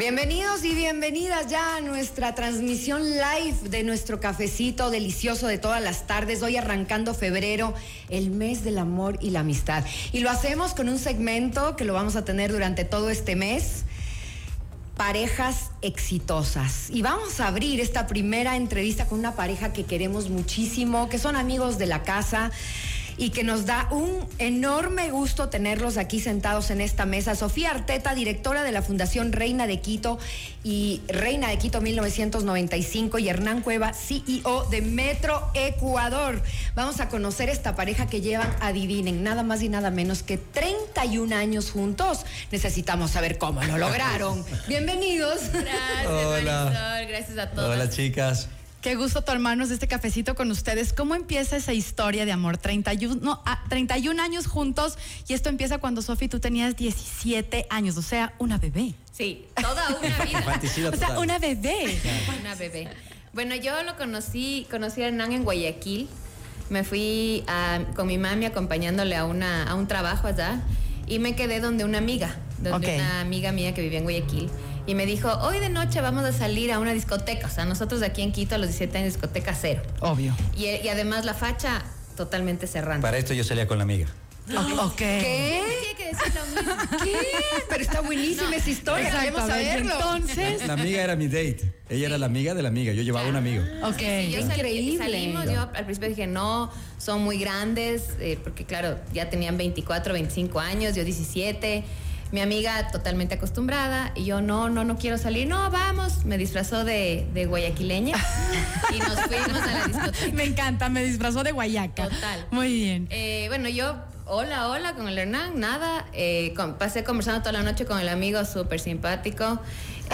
Bienvenidos y bienvenidas ya a nuestra transmisión live de nuestro cafecito delicioso de todas las tardes. Hoy arrancando febrero, el mes del amor y la amistad. Y lo hacemos con un segmento que lo vamos a tener durante todo este mes. Parejas exitosas. Y vamos a abrir esta primera entrevista con una pareja que queremos muchísimo, que son amigos de la casa y que nos da un enorme gusto tenerlos aquí sentados en esta mesa. Sofía Arteta, directora de la Fundación Reina de Quito y Reina de Quito 1995 y Hernán Cueva, CEO de Metro Ecuador. Vamos a conocer esta pareja que llevan, adivinen, nada más y nada menos que 31 años juntos. Necesitamos saber cómo lo lograron. Bienvenidos. Gracias, Hola. Marisol. Gracias a todos. Hola chicas. Qué gusto tomarnos este cafecito con ustedes. ¿Cómo empieza esa historia de amor? 31, no, ah, 31 años juntos y esto empieza cuando Sofi tú tenías 17 años, o sea, una bebé. Sí, toda una vida. O sea, una bebé. Una bebé. Bueno, yo lo conocí, conocí a Hernán en Guayaquil. Me fui a- con mi mami acompañándole a, una, a un trabajo allá y me quedé donde una amiga, donde una amiga mía que vivía en Guayaquil. Y me dijo, hoy de noche vamos a salir a una discoteca. O sea, nosotros de aquí en Quito a los 17 años discoteca cero. Obvio. Y, y además la facha totalmente cerrando. Para esto yo salía con la amiga. Ok. ¿Qué? Tiene que decir lo mismo. ¿Qué? Pero está buenísima esa historia, Exacto, queremos saberlo. Entonces, La amiga era mi date. Ella era la amiga de la amiga. Yo llevaba un amigo. ok. Sí, yo salí- Increíble. salimos, yo al principio dije, no, son muy grandes, eh, porque claro, ya tenían 24, 25 años, yo 17. Mi amiga totalmente acostumbrada y yo no, no, no quiero salir, no, vamos. Me disfrazó de, de guayaquileña y nos fuimos a la discoteca. Me encanta, me disfrazó de guayaca. Total. Muy bien. Eh, bueno, yo, hola, hola con el Hernán, nada. eh, con- pasé conversando toda la noche con el amigo, súper simpático.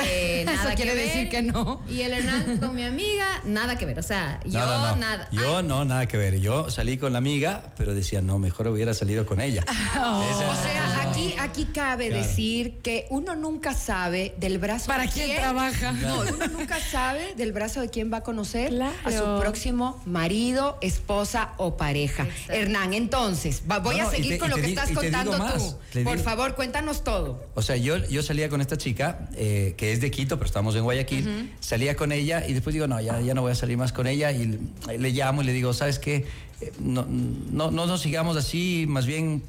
eh, Eso nada quiere que decir ver. que no. Y el Hernán con mi amiga, nada que ver. O sea, yo No, no, no. nada. Yo Ay, no, nada que ver. Yo salí con la amiga, pero decía, no, mejor hubiera salido con ella. Oh. Esa- O sea, aquí, aquí cabe Claro. decir que uno nunca sabe del brazo ¿Para de quién trabaja? No, uno nunca sabe del brazo de quién va a conocer a su próximo marido, esposa o pareja. Exacto. Hernán, entonces, va- voy No, a seguir te- con lo que estás contando más. tú. Te Por favor, cuéntanos todo. O sea, yo, yo salía con esta chica, eh, que es de Quito, pero estamos en Guayaquil. Salía con ella y después digo, no, ya, ya no voy a salir más con ella. Y le, le llamo y le digo, ¿sabes qué? Eh, No, no, no nos sigamos así, más bien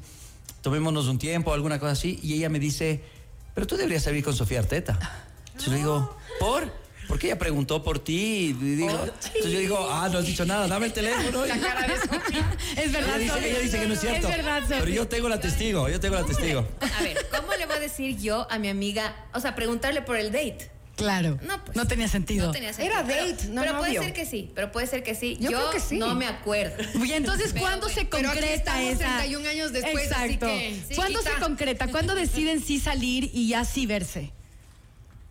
tomémonos un tiempo, alguna cosa así. Y ella me dice, pero tú deberías salir con Sofía Arteta. Entonces le digo, ¿por? Porque ella preguntó por ti. Y digo, entonces yo digo, ah, no has dicho nada, dame el teléfono. Es Ella verdad, dice, Sofi. ella dice que no es cierto. Es verdad, Sofi. pero yo tengo la testigo, yo tengo la testigo. A ver, ¿cómo le voy a decir yo a mi amiga? O sea, preguntarle por el date. Claro. No, pues. No tenía sentido. No tenía sentido. Era date, pero, no Pero puede ser que sí, pero puede ser que sí. Yo Yo, creo que sí. no me acuerdo. Y entonces, Pero ¿cuándo se pero aquí concreta estamos esa? 31 años después, así Exacto. que, sí, ¿Cuándo quita. se concreta? ¿Cuándo deciden sí salir y ya sí verse?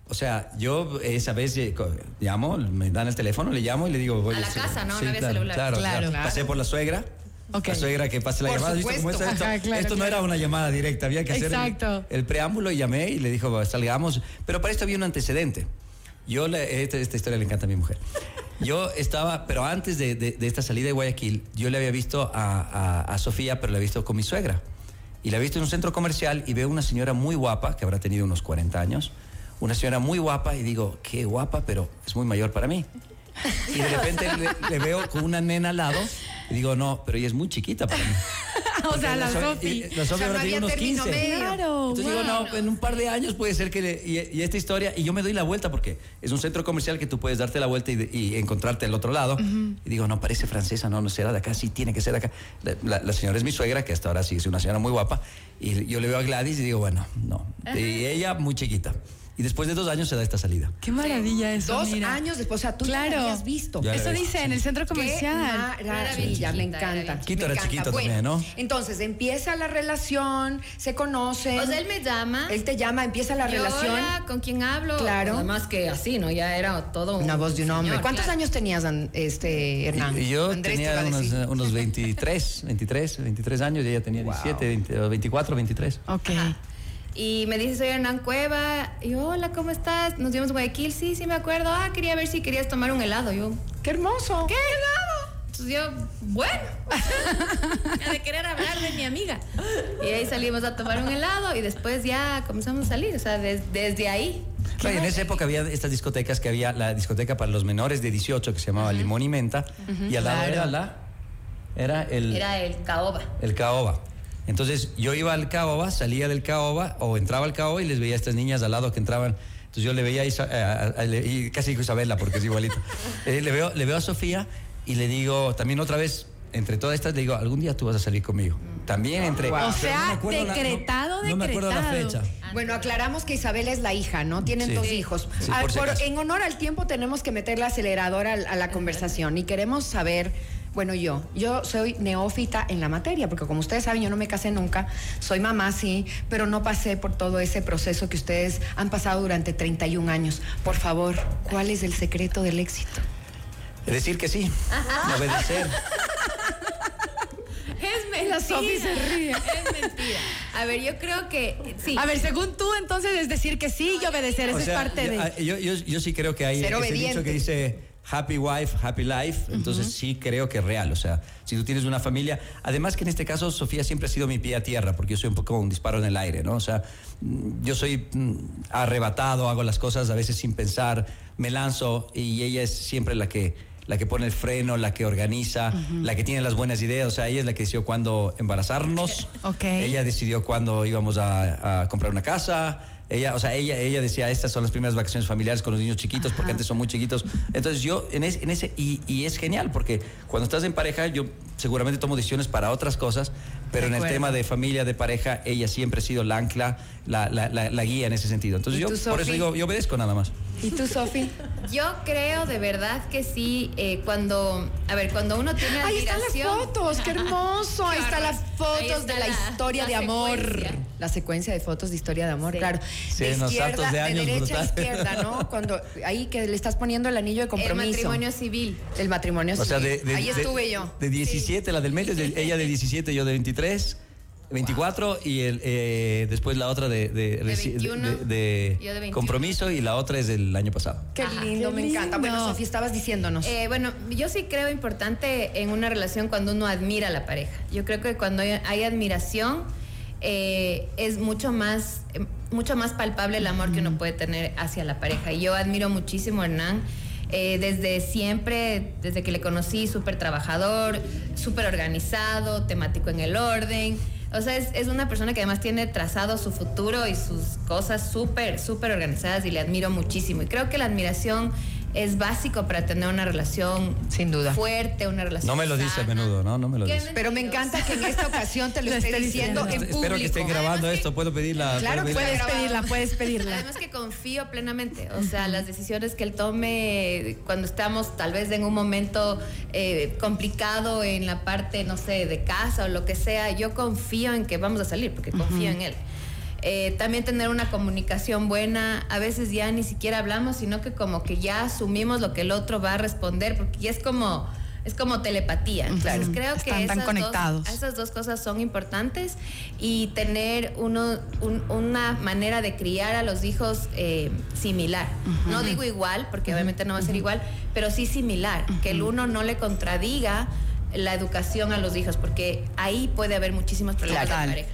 O sea, yo esa vez eh, llamo, me dan el teléfono, le llamo y le digo... voy A la sí, casa, ¿no? sí, No había claro, celular. Claro, Claro. claro. Pasé por la suegra. Ok. La suegra que pase la Por llamada. ¿viste cómo es supuesto. esto? Ajá, claro, esto no claro. era una llamada directa, había que hacer el- Exacto. el, preámbulo y llamé y le dijo, "Va, salgamos. Pero para esto había un antecedente. Yo, le- esta, esta historia le encanta a mi mujer. Yo estaba, pero antes de, de- de esta salida de Guayaquil, yo le había visto a, a- a Sofía, pero la he visto con mi suegra. Y la he visto en un centro comercial y veo una señora muy guapa, que habrá tenido unos 40 años. Una señora muy guapa y digo, qué guapa, pero es muy mayor para mí. Y de repente le, le veo con una nena al lado y digo, no, pero ella es muy chiquita para mí. O sea, la So- Sofi. La Sofi ahora tiene unos término 15. medio. Claro. Entonces digo, no, en un par de años puede ser que... le- y, y esta historia, y yo me doy la vuelta porque es un centro comercial que tú puedes darte la vuelta y, encontrarte al otro lado. Y digo, no, parece francesa, no, no será de acá, sí, tiene que ser de acá. La, la- la señora es mi suegra, que hasta ahora sí es una señora muy guapa. Y yo le veo a Gladys y digo, bueno, no. Y ella muy chiquita. Y después de dos años se da esta salida. Qué maravilla eso. Dos mira. años después, o sea, tú ya Claro. la habías visto. Ya Eso dice en el centro Qué comercial. maravilla, Sí. me encanta. me era encanta. chiquito Bueno, también, ¿no? Entonces empieza la relación, se conocen. O sea, él me llama. Él te llama, empieza la yo, relación. Hola, ¿con quién hablo? Claro. Además que así, ¿no? Ya era todo un Una voz de un hombre. señor, ¿Cuántos claro. años tenías, este, Hernán? Y yo Andrés tenía unos, unos 23, 23, 23 años y ella tenía 17, 20, o 24, 23. Ok. Ajá. Y me dice, soy Hernán Cueva. Y yo, hola, ¿cómo estás? Nos vimos en Guayaquil. Sí, sí, me acuerdo. Ah, quería ver si querías tomar un helado. Yo, ¡Qué hermoso! ¿qué helado? Entonces yo, bueno, ya de querer hablar de mi amiga. Y ahí salimos a tomar un helado y después ya comenzamos a salir. O sea, des- desde ahí. Claro, y en esa época había estas discotecas que había la discoteca para los menores de 18 que se llamaba Limón y Menta y al lado Claro. era la era el Era el caoba. el caoba. Entonces yo iba al caoba, salía del caoba o entraba al caoba y les veía a estas niñas al lado que entraban. Entonces yo le veía a Isa- a- a- a- le- y casi dijo Isabela porque es igualito. Eh, le, veo, le veo a Sofía y le digo también otra vez, entre todas estas, le digo, algún día tú vas a salir conmigo. También entre... O sea, no acuerdo la- decretado, no, no me acuerdo la decretado. fecha. Bueno, aclaramos que Isabel es la hija, ¿no? Tienen Sí. dos hijos. Sí, Ah, por si por- acaso. en honor al tiempo tenemos que meter la aceleradora a, la conversación y queremos saber, bueno, yo, yo soy neófita en la materia, porque como ustedes saben, yo no me casé nunca, soy mamá, sí, pero no pasé por todo ese proceso que ustedes han pasado durante 31 años. Por favor, ¿cuál es el secreto del éxito? Decir que sí, obedecer. Es mentira. La Sofi se ríe. Es mentira. A ver, yo creo que sí. A ver, según tú, entonces es decir que sí y obedecer, eso O sea, es parte yo, de. ah, yo, yo- yo sí creo que hay Ser ese obediente. dicho que dice happy wife, happy life. Entonces sí creo que es real. O sea, si tú tienes una familia. Además que en este caso Sofía siempre ha sido mi pie a tierra, porque yo soy un poco un disparo en el aire, ¿no? O sea, mm, yo soy mm, arrebatado, hago las cosas a veces sin pensar, me lanzo y ella es siempre la que la que pone el freno, la que organiza, la que tiene las buenas ideas. O sea, ella es la que decidió cuándo embarazarnos. Ok. Ella decidió cuándo íbamos a, a comprar una casa. Ella, o sea, ella, ella decía, estas son las primeras vacaciones familiares con los niños chiquitos, porque antes son muy chiquitos. Entonces yo, en, es- en ese, y, y es genial, porque cuando estás en pareja, yo seguramente tomo decisiones para otras cosas, pero De en el tema de familia, de pareja, ella siempre ha sido la ancla, la, la, la- la guía en ese sentido. Entonces ¿Y yo, por eso Sofi? digo, yo obedezco nada más. ¿Y tú, Sofi? Yo creo de verdad que sí, eh, cuando, a ver, cuando uno tiene Ahí están las fotos, qué hermoso. Ahí están las fotos de la, la- historia la de amor. secuencia. La secuencia de fotos de historia de amor, Sí. claro. Sí, de unos izquierda, de años derecha a izquierda, ¿no? Cuando ahí que le estás poniendo el anillo de El compromiso. matrimonio civil. El matrimonio O sea, civil. de, de- ahí de- estuve yo. De 17, la del medio, es de- ella de 17, yo de 23. 24 y el, eh, después la otra de, de, reci- 21, de- de yo de 21. compromiso y la otra es del año pasado. Qué Ajá. lindo, Qué me encanta. Bueno. Sofía, estabas diciéndonos. Eh, bueno, yo sí creo importante en una relación cuando uno admira a la pareja. Yo creo que cuando hay, hay admiración eh, es mucho más, mucho más palpable el amor que uno puede tener hacia la pareja. Y yo admiro muchísimo a Hernán. eh, desde siempre, desde que le conocí, súper trabajador, súper organizado, temático en el orden. O sea, es, es una persona que además tiene trazado su futuro y sus cosas súper, súper organizadas y le admiro muchísimo. Y creo que la admiración es básico para tener una relación Sin duda. fuerte, una relación No me lo dice a menudo, ¿no? No me lo dice. Pero me encanta que en esta ocasión te lo, Lo esté diciendo diciendo. en público. Espero que estén grabando Además esto. ¿Puedo pedirla? Claro ¿Puedo que pedirla? Puedes pedirla, puedes pedirla. Además que confío plenamente, o sea, las decisiones que él tome cuando estamos tal vez en un momento eh, complicado en la parte, no sé, de casa o lo que sea, yo confío en que vamos a salir, porque confío en él. Eh, también tener una comunicación buena, a veces ya ni siquiera hablamos, sino que como que ya asumimos lo que el otro va a responder, porque ya es como... Es como telepatía. Entonces creo que tan esas conectados. Dos, esas dos cosas son importantes y tener uno, un- una manera de criar a los hijos eh, similar. No digo igual, porque obviamente no va a ser igual, pero sí similar. Que el uno no le contradiga la educación a los hijos, porque ahí puede haber muchísimos problemas de pareja.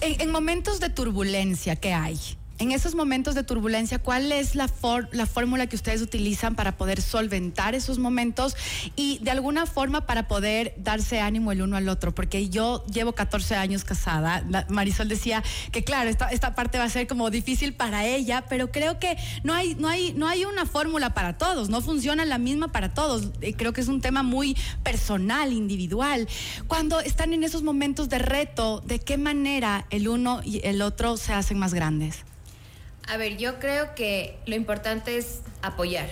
En, en momentos de turbulencia, ¿qué hay? En esos momentos de turbulencia, ¿cuál es la, for- la fórmula que ustedes utilizan para poder solventar esos momentos y de alguna forma para poder darse ánimo el uno al otro? Porque yo llevo 14 años casada. Marisol decía que claro, esta, esta parte va a ser como difícil para ella, pero creo que no hay, no hay, no hay una fórmula para todos, no funciona la misma para todos. Eh, creo que es un tema muy personal, individual. Cuando están en esos momentos de reto, ¿de qué manera el uno y el otro se hacen más grandes? A ver, yo creo que lo importante es apoyar.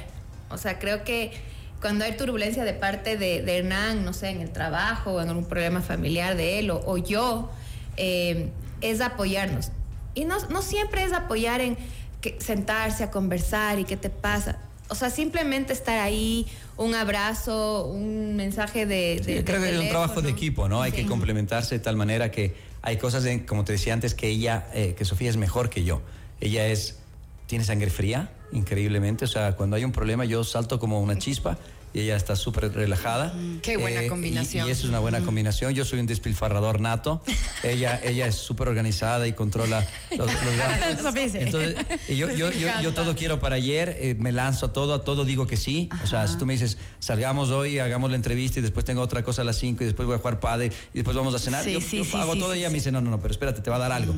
O sea, creo que cuando hay turbulencia de parte de, de Hernán, no sé, en el trabajo o en algún problema familiar de él o, o yo, eh, es apoyarnos. Y no, no siempre es apoyar en que sentarse a conversar y qué te pasa. O sea, simplemente estar ahí, un abrazo, un mensaje de... Sí, de- creo de que es un trabajo de equipo, ¿no? Hay que complementarse de tal manera que hay cosas, en- como te decía antes, que ella, eh, que Sofía es mejor que yo. Ella es, tiene sangre fría, increíblemente. O sea, cuando hay un problema yo salto como una chispa y ella está súper relajada. Qué buena Eh, y- combinación. Y, eso es una buena combinación. Yo soy un despilfarrador nato. ella, ella es súper organizada y controla los, los gastos. Entonces, y yo, yo, yo, yo todo quiero para ayer, eh, me lanzo a todo, a todo digo que sí. O sea, si tú me dices, salgamos hoy, hagamos la entrevista y después tengo otra cosa a las 5 y después voy a jugar padre y después vamos a cenar. Sí, yo sí, yo sí, hago todo y ella me dice, no, no, no, pero espérate, te va a dar algo.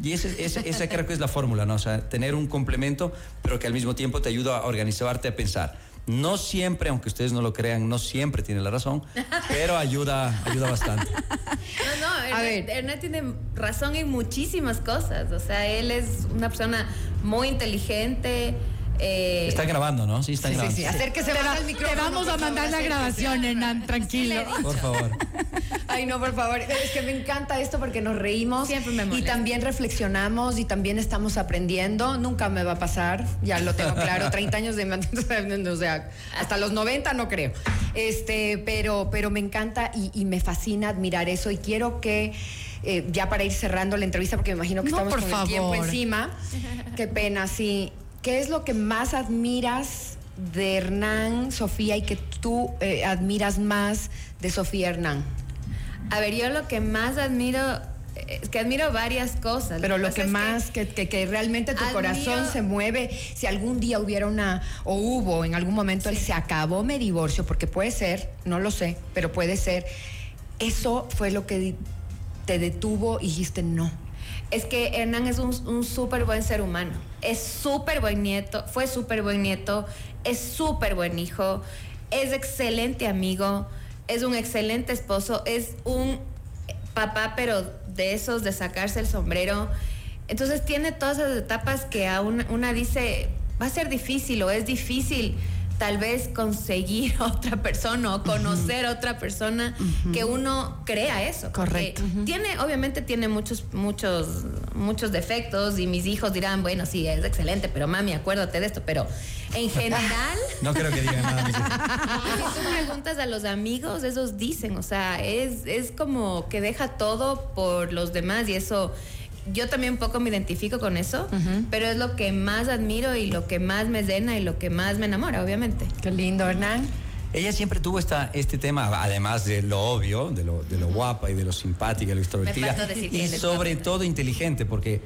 Y ese, ese- esa creo que es la fórmula, ¿no? O sea, tener un complemento, pero que al mismo tiempo te ayuda a organizarte, a pensar. No siempre, aunque ustedes no lo crean, no siempre tiene la razón, pero ayuda, ayuda bastante. No, no, A ver. Hernán tiene razón en muchísimas cosas. O sea, él es una persona muy inteligente. Eh, Están grabando, ¿no? Sí, están Sí, sí, grabando. sí. Acérquese más al micrófono. te vamos a mandar favor, la grabación, Hernán, tranquilo. Por favor. Ay, no, por favor. Es que me encanta esto porque nos reímos. Siempre me Y molesta. también reflexionamos y también estamos aprendiendo. Nunca me va a pasar, ya lo tengo claro. 30 años de o sea, hasta los 90 no creo. Este, pero, pero me encanta y, y me fascina admirar eso. Y quiero que. eh, ya para ir cerrando la entrevista, porque me imagino que No, estamos por con el tiempo favor. encima. Qué pena, sí. ¿Qué es lo que más admiras de Hernán, Sofía, y que tú eh, admiras más de Sofía Hernán? A ver, yo lo que más admiro eh, es que admiro varias cosas. Pero lo que más, que, que, que realmente tu Admiro- corazón se mueve, si algún día hubiera una, o hubo en algún momento, el se acabó, me divorcio, porque puede ser, no lo sé, pero puede ser, eso fue lo que te detuvo y dijiste no. Es que Hernán es un, un súper buen ser humano. Es súper buen nieto, fue súper buen nieto, es súper buen hijo, es excelente amigo, es un excelente esposo, es un papá, pero de esos de sacarse el sombrero. Entonces tiene todas esas etapas que a una, una dice, va a ser difícil o es difícil tal vez conseguir otra persona o conocer a otra persona que uno crea eso. Correcto. Tiene, obviamente tiene muchos, muchos, muchos defectos y mis hijos dirán, bueno, sí, es excelente, pero mami, acuérdate de esto. Pero en general, No creo que digan nada. si tú preguntas a los amigos, esos dicen, o sea, es, es como que deja todo por los demás y eso, yo también un poco me identifico con eso, pero es lo que más admiro y lo que más me llena y lo que más me enamora, obviamente. Qué lindo, Hernán. Ella siempre tuvo esta, este tema, además de lo obvio, de lo, de lo guapa y de lo simpática, de lo extrovertida, y sobre todo inteligente, porque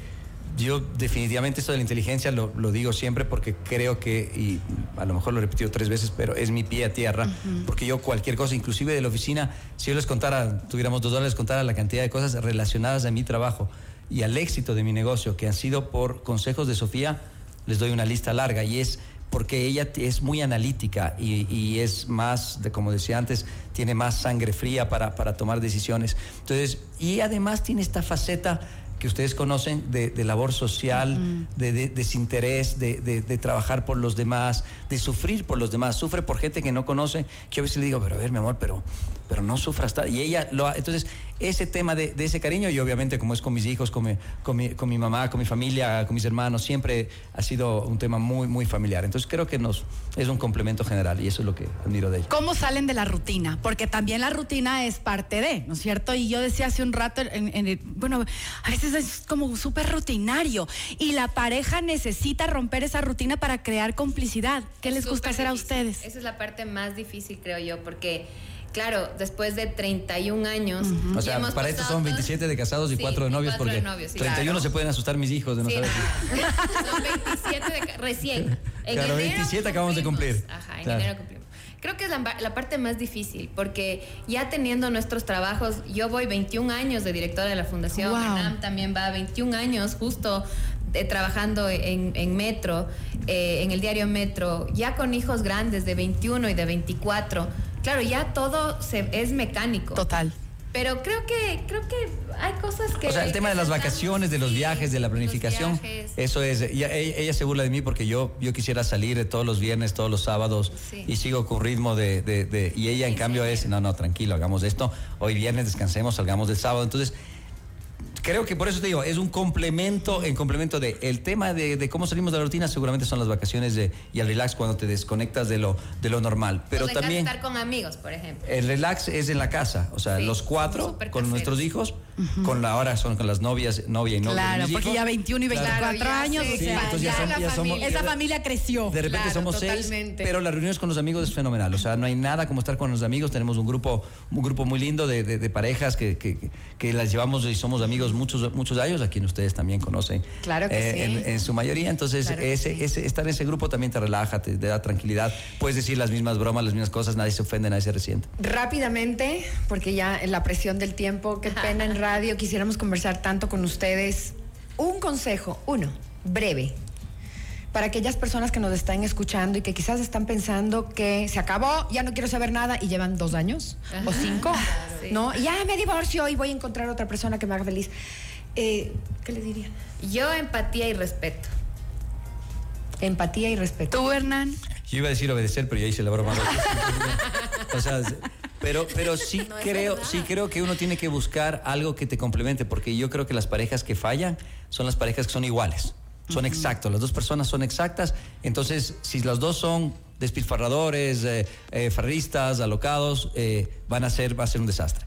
yo definitivamente esto de la inteligencia lo, lo digo siempre porque creo que, y a lo mejor lo he repetido tres veces, pero es mi pie a tierra, porque yo cualquier cosa, inclusive de la oficina, si yo les contara, tuviéramos dos dólares, les contara la cantidad de cosas relacionadas a mi trabajo y al éxito de mi negocio, que han sido por consejos de Sofía, les doy una lista larga y es porque ella es muy analítica y, y es más, de, como decía antes, tiene más sangre fría para, para tomar decisiones. Entonces, y además tiene esta faceta que ustedes conocen de, de labor social, de, de desinterés, de, de- de trabajar por los demás, de sufrir por los demás. Sufre por gente que no conoce, que a veces le digo, pero a ver, mi amor, pero, pero no sufras. tal". Y ella lo ha- Entonces, ese tema de, de ese cariño, y obviamente como es con mis hijos, con mi, con, mi, con mi mamá, con mi familia, con mis hermanos, siempre ha sido un tema muy, muy familiar. Entonces, creo que nos, es un complemento general y eso es lo que admiro de ella. ¿Cómo salen de la rutina? Porque también la rutina es parte de, ¿no es cierto? Y yo decía hace un rato, en- en el- bueno, a veces es como súper rutinario y la pareja necesita romper esa rutina para crear complicidad. ¿Qué les gusta hacer a ustedes? Esa es la parte más difícil, creo yo, porque, claro, después de 31 años. O sea, para esto son todos- 27 de casados y Sí, 4 de novios, cuatro de porque novios, sí, 31 claro. se pueden asustar mis hijos de no Sí, saber. Son 27 de recién. En Claro, enero 27 acabamos de cumplir. Ajá, en Claro. enero cumplimos. Creo que es la, la parte más difícil, porque ya teniendo nuestros trabajos, yo voy 21 años de directora de la fundación, Wow. También va 21 años justo de- trabajando en, en Metro, eh, en el diario Metro, ya con hijos grandes de 21 y de 24. Claro, ya todo se, es mecánico. Total. Pero creo que, creo que hay cosas que. O sea, el tema de las vacaciones, de los sí, viajes, de la planificación, eso es. Ella, ella- ella se burla de mí porque yo, yo quisiera salir de todos los viernes, todos los sábados Sí. y sigo con ritmo de, de- de- y ella en Sí, cambio sí. es, no, no, tranquilo, hagamos esto. Hoy viernes descansemos, salgamos del sábado. Entonces, creo que por eso te digo, es un complemento, en complemento de el tema de, de cómo salimos de la rutina, seguramente son las vacaciones de, y el relax cuando te desconectas de lo, de lo normal. Pero también estar con amigos, por ejemplo. el relax es en la casa, o sea, Sí, los cuatro con nuestros hijos con la ahora son con las novias, novia y novia. Claro, porque hijos. ya 21 y 24 Claro, ya años, o sea, ya, ya son- la ya somos. familia. esa familia creció. De repente Claro, somos seis, totalmente. pero las reuniones con los amigos es fenomenal. O sea, no hay nada como estar con los amigos. Tenemos un grupo, un grupo muy lindo de, de- de parejas que, que- que las llevamos y somos amigos muchos, muchos ellos, a quien ustedes también conocen. Claro que sí. En, en su mayoría. Entonces, Claro ese, sí. ese- estar en ese grupo también te relaja, te, te da tranquilidad. Puedes decir las mismas bromas, las mismas cosas, nadie se ofende, nadie se resiente. Rápidamente, porque ya en la presión del tiempo, qué pena en radio, quisiéramos conversar tanto con ustedes. Un consejo, uno, breve, para aquellas personas que nos están escuchando y que quizás están pensando que se acabó, ya no quiero saber nada y llevan dos años o cinco, Sí. ¿no? Ya me divorcio y voy a encontrar otra persona que me haga feliz. Eh, ¿Qué le dirían? Yo empatía y respeto. Empatía y respeto. Tú, Hernán. Yo iba a decir obedecer, pero ya hice la broma. o sea, pero, pero sí No creo, sí creo que uno tiene que buscar algo que te complemente, porque yo creo que las parejas que fallan son las parejas que son iguales, son exactos, las dos personas son exactas, entonces si los dos son despilfarradores, eh, eh, farristas, alocados, eh, van a ser, va a ser un desastre.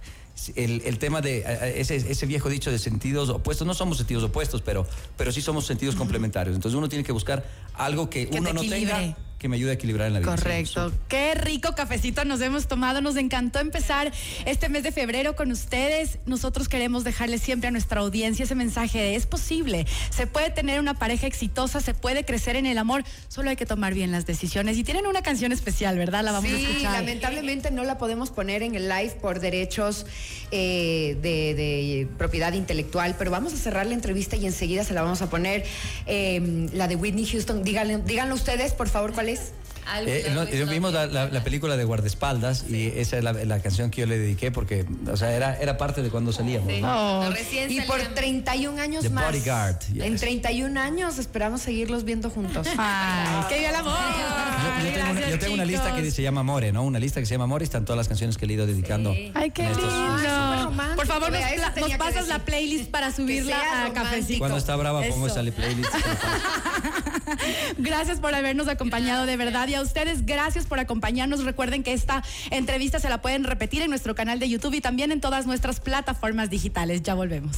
El, el tema de eh, ese, ese viejo dicho de sentidos opuestos, no somos sentidos opuestos, pero, pero sí somos sentidos complementarios. Entonces uno tiene que buscar algo que, Que uno no tenga que me ayude a equilibrar en la vida. Correcto. Qué rico cafecito nos hemos tomado. Nos encantó empezar este mes de febrero con ustedes. Nosotros queremos dejarle siempre a nuestra audiencia ese mensaje de es posible. Se puede tener una pareja exitosa, se puede crecer en el amor, solo hay que tomar bien las decisiones. Y tienen una canción especial, ¿verdad? La vamos a sí, escuchar. lamentablemente no la podemos poner en el live por derechos eh, de, de propiedad intelectual, pero vamos a cerrar la entrevista y enseguida se la vamos a poner. eh, la de Whitney Houston, díganle, díganlo ustedes, por favor, ¿cuál es? Algo Eh, no, eh, vimos la, la- la película de Guardaespaldas y esa es la, la canción que yo le dediqué porque, o sea, era, era parte de cuando salíamos. Sí. ¿no? Oh. Recién Y por salíamos. 31 años The más. Bodyguard, yes. En 31 años esperamos seguirlos viendo juntos. Ay, que viva el amor. Yo, yo tengo, una, Gracias, yo tengo una lista que se llama More, ¿no? Una lista que se llama More y están todas las canciones que le he ido dedicando. Sí. Ay, qué estos- lindo. romántico. Por favor, nos, tenía nos pasas la playlist para subirla a romántico. cafecito. Cuando está brava pongo Eso. esa playlist. Gracias por habernos acompañado de verdad y a ustedes gracias por acompañarnos. Recuerden que esta entrevista se la pueden repetir en nuestro canal de YouTube y también en todas nuestras plataformas digitales. Ya volvemos.